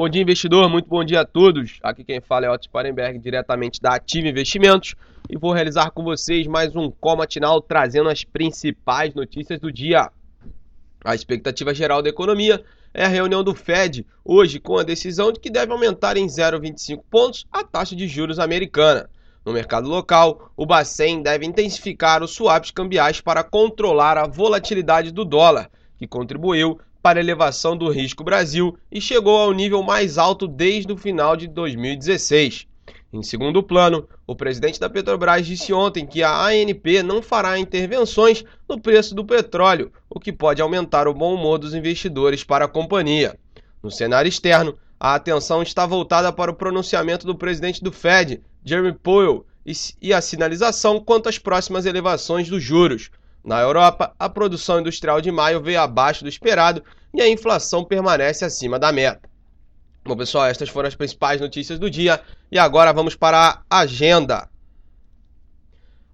Bom dia, investidor. Muito bom dia a todos. Aqui quem fala é Otto Sparenberg, diretamente da Ativa Investimentos. E vou realizar com vocês mais um call matinal trazendo as principais notícias do dia. A expectativa geral da economia é a reunião do Fed hoje com a decisão de que deve aumentar em 0,25 pontos a taxa de juros americana. No mercado local, o Bacen deve intensificar os swaps cambiais para controlar a volatilidade do dólar, que contribuiu para a elevação do risco Brasil e chegou ao nível mais alto desde o final de 2016. Em segundo plano, o presidente da Petrobras disse ontem que a ANP não fará intervenções no preço do petróleo, o que pode aumentar o bom humor dos investidores para a companhia. No cenário externo, a atenção está voltada para o pronunciamento do presidente do Fed, Jeremy Powell, e a sinalização quanto às próximas elevações dos juros. Na Europa, a produção industrial de maio veio abaixo do esperado e a inflação permanece acima da meta. Bom, pessoal, estas foram as principais notícias do dia e agora vamos para a agenda.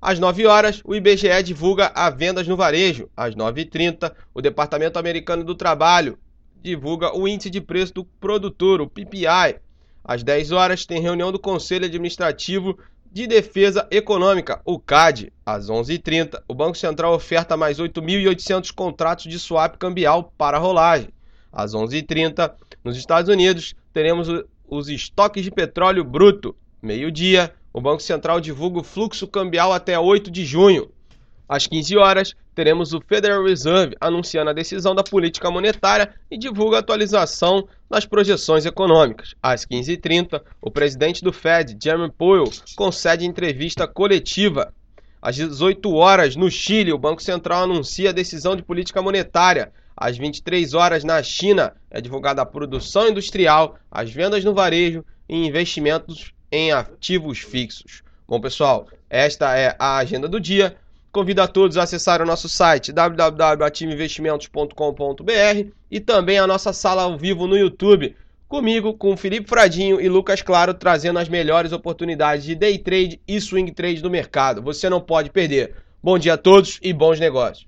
Às 9 horas, o IBGE divulga a vendas no varejo. Às 9h30, o Departamento Americano do Trabalho divulga o índice de preço do produtor, o PPI. Às 10 horas, tem reunião do Conselho Administrativo de Defesa Econômica, o CAD. Às 11h30, o Banco Central oferta mais 8.800 contratos de swap cambial para rolagem. Às 11h30, nos Estados Unidos, teremos os estoques de petróleo bruto. Meio-dia, o Banco Central divulga o fluxo cambial até 8 de junho. Às 15 horas, teremos o Federal Reserve anunciando a decisão da política monetária e divulga a atualização das projeções econômicas. Às 15h30, o presidente do Fed, Jeremy Powell, concede entrevista coletiva. Às 18 horas, no Chile, o Banco Central anuncia a decisão de política monetária. Às 23 horas, na China, é divulgada a produção industrial, as vendas no varejo e investimentos em ativos fixos. Bom, pessoal, esta é a agenda do dia. Convido a todos a acessar o nosso site www.ativeinvestimentos.com.br e também a nossa sala ao vivo no YouTube, comigo, com Felipe Fradinho e Lucas Claro, trazendo as melhores oportunidades de day trade e swing trade do mercado. Você não pode perder. Bom dia a todos e bons negócios.